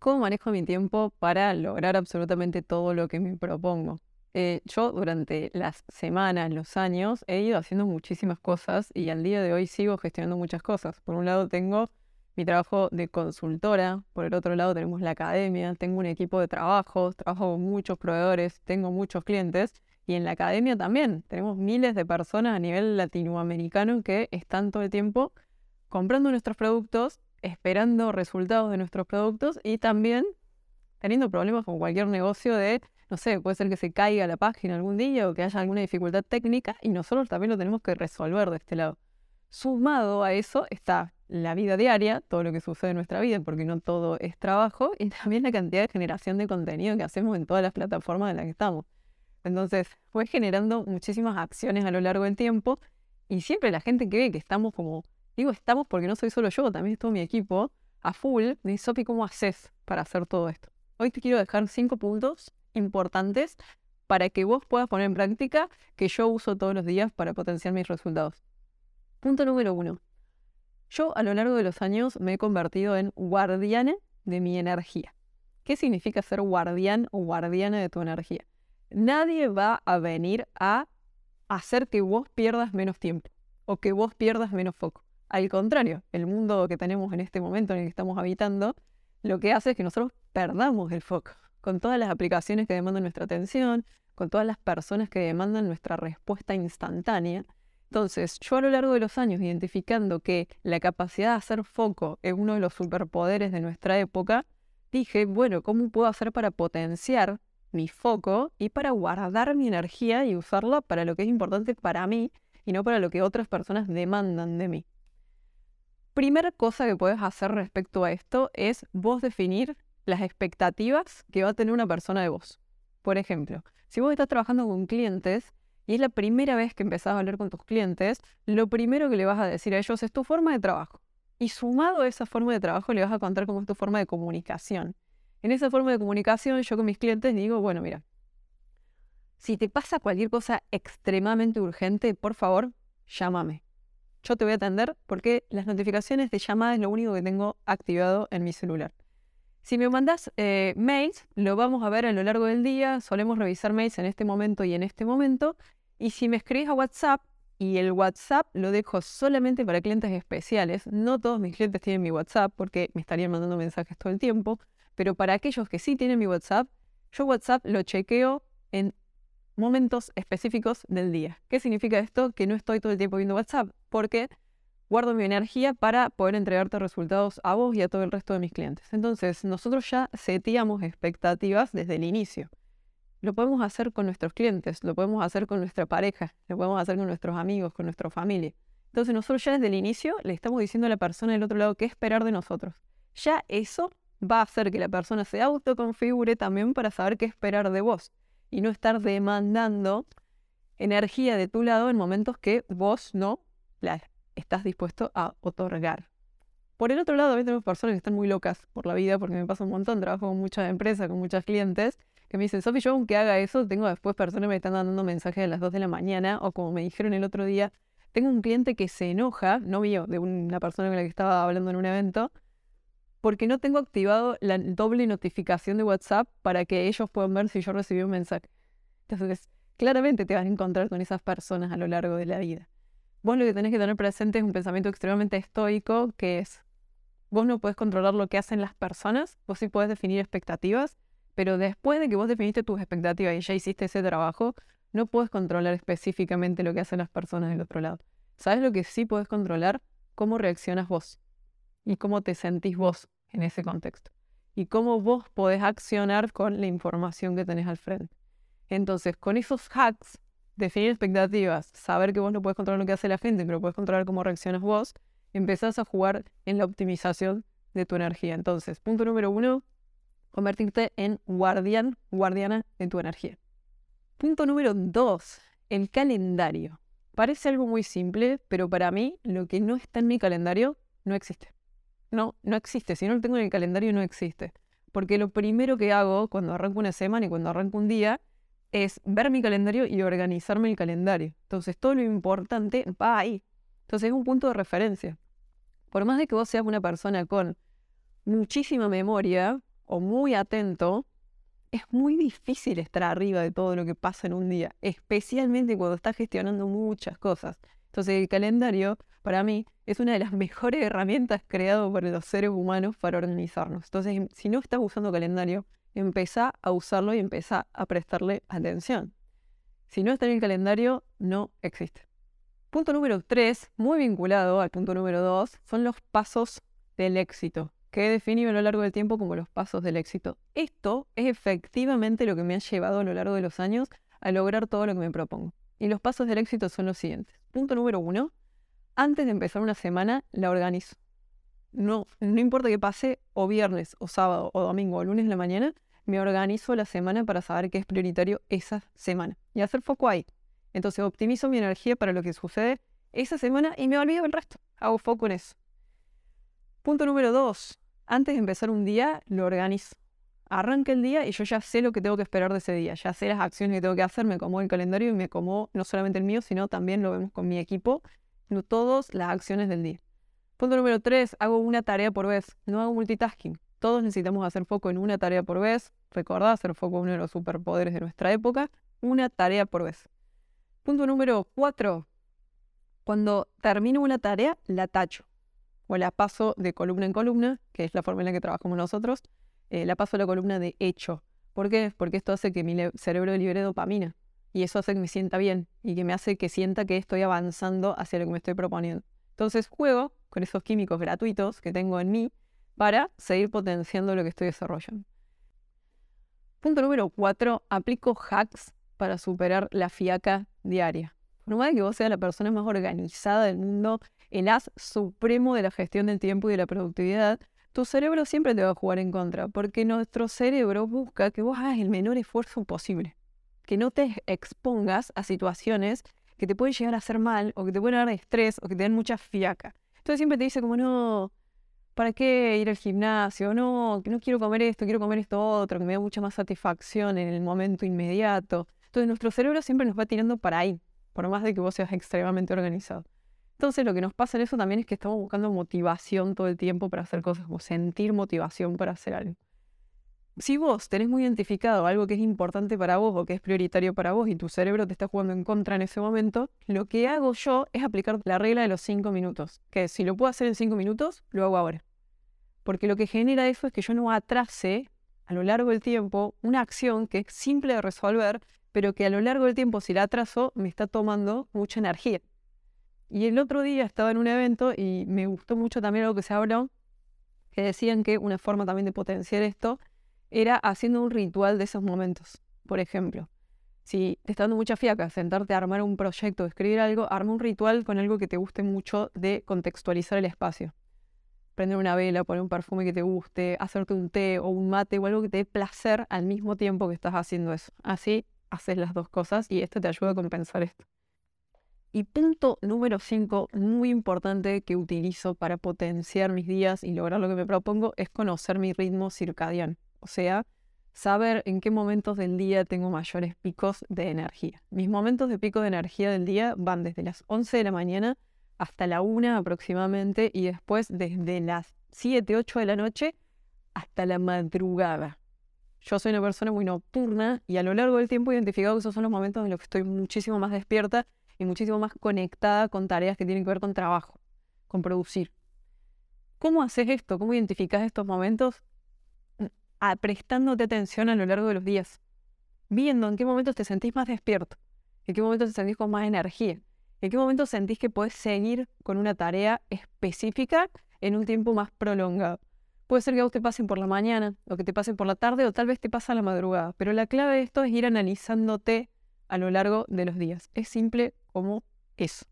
¿Cómo manejo mi tiempo para lograr absolutamente todo lo que me propongo? Eh, yo durante las semanas, los años, he ido haciendo muchísimas cosas y al día de hoy sigo gestionando muchas cosas. Por un lado tengo mi trabajo de consultora, por el otro lado tenemos la academia, tengo un equipo de trabajo, trabajo con muchos proveedores, tengo muchos clientes y en la academia también tenemos miles de personas a nivel latinoamericano que están todo el tiempo comprando nuestros productos esperando resultados de nuestros productos y también teniendo problemas con cualquier negocio de, no sé, puede ser que se caiga la página algún día o que haya alguna dificultad técnica y nosotros también lo tenemos que resolver de este lado. Sumado a eso está la vida diaria, todo lo que sucede en nuestra vida, porque no todo es trabajo, y también la cantidad de generación de contenido que hacemos en todas las plataformas en las que estamos. Entonces, fue generando muchísimas acciones a lo largo del tiempo y siempre la gente que ve que estamos como Digo estamos porque no soy solo yo, también es todo mi equipo a full. Me dice, Sofi, ¿cómo haces para hacer todo esto? Hoy te quiero dejar cinco puntos importantes para que vos puedas poner en práctica que yo uso todos los días para potenciar mis resultados. Punto número uno. Yo a lo largo de los años me he convertido en guardiana de mi energía. ¿Qué significa ser guardián o guardiana de tu energía? Nadie va a venir a hacer que vos pierdas menos tiempo o que vos pierdas menos foco. Al contrario, el mundo que tenemos en este momento en el que estamos habitando, lo que hace es que nosotros perdamos el foco con todas las aplicaciones que demandan nuestra atención, con todas las personas que demandan nuestra respuesta instantánea. Entonces, yo a lo largo de los años, identificando que la capacidad de hacer foco es uno de los superpoderes de nuestra época, dije, bueno, ¿cómo puedo hacer para potenciar mi foco y para guardar mi energía y usarla para lo que es importante para mí y no para lo que otras personas demandan de mí? Primera cosa que puedes hacer respecto a esto es vos definir las expectativas que va a tener una persona de vos. Por ejemplo, si vos estás trabajando con clientes y es la primera vez que empezás a hablar con tus clientes, lo primero que le vas a decir a ellos es tu forma de trabajo. Y sumado a esa forma de trabajo le vas a contar cómo es tu forma de comunicación. En esa forma de comunicación yo con mis clientes digo, bueno, mira, si te pasa cualquier cosa extremadamente urgente, por favor, llámame yo te voy a atender porque las notificaciones de llamada es lo único que tengo activado en mi celular. Si me mandas eh, mails, lo vamos a ver a lo largo del día. Solemos revisar mails en este momento y en este momento. Y si me escribes a WhatsApp, y el WhatsApp lo dejo solamente para clientes especiales. No todos mis clientes tienen mi WhatsApp porque me estarían mandando mensajes todo el tiempo. Pero para aquellos que sí tienen mi WhatsApp, yo WhatsApp lo chequeo en momentos específicos del día. ¿Qué significa esto? Que no estoy todo el tiempo viendo WhatsApp, porque guardo mi energía para poder entregarte resultados a vos y a todo el resto de mis clientes. Entonces, nosotros ya seteamos expectativas desde el inicio. Lo podemos hacer con nuestros clientes, lo podemos hacer con nuestra pareja, lo podemos hacer con nuestros amigos, con nuestra familia. Entonces, nosotros ya desde el inicio le estamos diciendo a la persona del otro lado qué esperar de nosotros. Ya eso va a hacer que la persona se autoconfigure también para saber qué esperar de vos y no estar demandando energía de tu lado en momentos que vos no la estás dispuesto a otorgar. Por el otro lado, también tenemos personas que están muy locas por la vida, porque me pasa un montón, trabajo con muchas empresas, con muchos clientes, que me dicen, Sofi, yo aunque haga eso, tengo después personas que me están dando mensajes a las 2 de la mañana, o como me dijeron el otro día, tengo un cliente que se enoja, no mío, de una persona con la que estaba hablando en un evento, porque no tengo activado la doble notificación de WhatsApp para que ellos puedan ver si yo recibí un mensaje. Entonces, claramente te vas a encontrar con esas personas a lo largo de la vida. Vos lo que tenés que tener presente es un pensamiento extremadamente estoico, que es, vos no podés controlar lo que hacen las personas, vos sí podés definir expectativas, pero después de que vos definiste tus expectativas y ya hiciste ese trabajo, no puedes controlar específicamente lo que hacen las personas del otro lado. ¿Sabes lo que sí podés controlar? Cómo reaccionas vos y cómo te sentís vos en ese contexto. Y cómo vos podés accionar con la información que tenés al frente. Entonces, con esos hacks, definir expectativas, saber que vos no puedes controlar lo que hace la gente, pero puedes controlar cómo reaccionas vos, empezás a jugar en la optimización de tu energía. Entonces, punto número uno, convertirte en guardián, guardiana de tu energía. Punto número dos, el calendario. Parece algo muy simple, pero para mí lo que no está en mi calendario no existe. No, no existe. Si no lo tengo en el calendario, no existe. Porque lo primero que hago cuando arranco una semana y cuando arranco un día es ver mi calendario y organizarme el calendario. Entonces, todo lo importante va ahí. Entonces, es un punto de referencia. Por más de que vos seas una persona con muchísima memoria o muy atento, es muy difícil estar arriba de todo lo que pasa en un día, especialmente cuando estás gestionando muchas cosas. Entonces el calendario, para mí, es una de las mejores herramientas creadas por los seres humanos para organizarnos. Entonces, em, si no estás usando calendario, empezá a usarlo y empezá a prestarle atención. Si no está en el calendario, no existe. Punto número tres, muy vinculado al punto número dos, son los pasos del éxito que he definido a lo largo del tiempo como los pasos del éxito. Esto es efectivamente lo que me ha llevado a lo largo de los años a lograr todo lo que me propongo. Y los pasos del éxito son los siguientes. Punto número uno, antes de empezar una semana, la organizo. No, no importa que pase o viernes, o sábado, o domingo, o lunes en la mañana, me organizo la semana para saber qué es prioritario esa semana y hacer foco ahí. Entonces optimizo mi energía para lo que sucede esa semana y me olvido del resto. Hago foco en eso. Punto número dos, antes de empezar un día, lo organizo. Arranca el día y yo ya sé lo que tengo que esperar de ese día, ya sé las acciones que tengo que hacer, me como el calendario y me como no solamente el mío, sino también lo vemos con mi equipo, no todas las acciones del día. Punto número tres, hago una tarea por vez, no hago multitasking. Todos necesitamos hacer foco en una tarea por vez. Recordad, hacer foco es uno de los superpoderes de nuestra época. Una tarea por vez. Punto número cuatro, cuando termino una tarea, la tacho o la paso de columna en columna, que es la forma en la que trabajamos nosotros, eh, la paso a la columna de hecho. ¿Por qué? Porque esto hace que mi cerebro libere dopamina y eso hace que me sienta bien y que me hace que sienta que estoy avanzando hacia lo que me estoy proponiendo. Entonces juego con esos químicos gratuitos que tengo en mí para seguir potenciando lo que estoy desarrollando. Punto número cuatro, aplico hacks para superar la fiaca diaria. Por más que vos seas la persona más organizada del mundo, el as supremo de la gestión del tiempo y de la productividad, tu cerebro siempre te va a jugar en contra, porque nuestro cerebro busca que vos hagas el menor esfuerzo posible, que no te expongas a situaciones que te pueden llegar a hacer mal, o que te pueden dar estrés, o que te den mucha fiaca. Entonces siempre te dice como, no, ¿para qué ir al gimnasio? No, no quiero comer esto, quiero comer esto otro, que me da mucha más satisfacción en el momento inmediato. Entonces nuestro cerebro siempre nos va tirando para ahí, por más de que vos seas extremadamente organizado. Entonces lo que nos pasa en eso también es que estamos buscando motivación todo el tiempo para hacer cosas, o sentir motivación para hacer algo. Si vos tenés muy identificado algo que es importante para vos o que es prioritario para vos y tu cerebro te está jugando en contra en ese momento, lo que hago yo es aplicar la regla de los cinco minutos, que si lo puedo hacer en cinco minutos, lo hago ahora. Porque lo que genera eso es que yo no atrase a lo largo del tiempo una acción que es simple de resolver, pero que a lo largo del tiempo si la atraso me está tomando mucha energía. Y el otro día estaba en un evento y me gustó mucho también algo que se habló, que decían que una forma también de potenciar esto era haciendo un ritual de esos momentos. Por ejemplo, si te está dando mucha fiaca sentarte a armar un proyecto, escribir algo, arma un ritual con algo que te guste mucho de contextualizar el espacio. Prender una vela, poner un perfume que te guste, hacerte un té o un mate o algo que te dé placer al mismo tiempo que estás haciendo eso. Así haces las dos cosas y esto te ayuda a compensar esto. Y punto número 5, muy importante que utilizo para potenciar mis días y lograr lo que me propongo, es conocer mi ritmo circadiano. O sea, saber en qué momentos del día tengo mayores picos de energía. Mis momentos de pico de energía del día van desde las 11 de la mañana hasta la 1 aproximadamente y después desde las 7, 8 de la noche hasta la madrugada. Yo soy una persona muy nocturna y a lo largo del tiempo he identificado que esos son los momentos en los que estoy muchísimo más despierta y muchísimo más conectada con tareas que tienen que ver con trabajo, con producir. ¿Cómo haces esto? ¿Cómo identificas estos momentos? Mm, prestándote atención a lo largo de los días, viendo en qué momentos te sentís más despierto, en qué momentos te sentís con más energía, en qué momentos sentís que puedes seguir con una tarea específica en un tiempo más prolongado. Puede ser que a vos te pasen por la mañana, o que te pasen por la tarde, o tal vez te pasa a la madrugada. Pero la clave de esto es ir analizándote a lo largo de los días. Es simple como eso.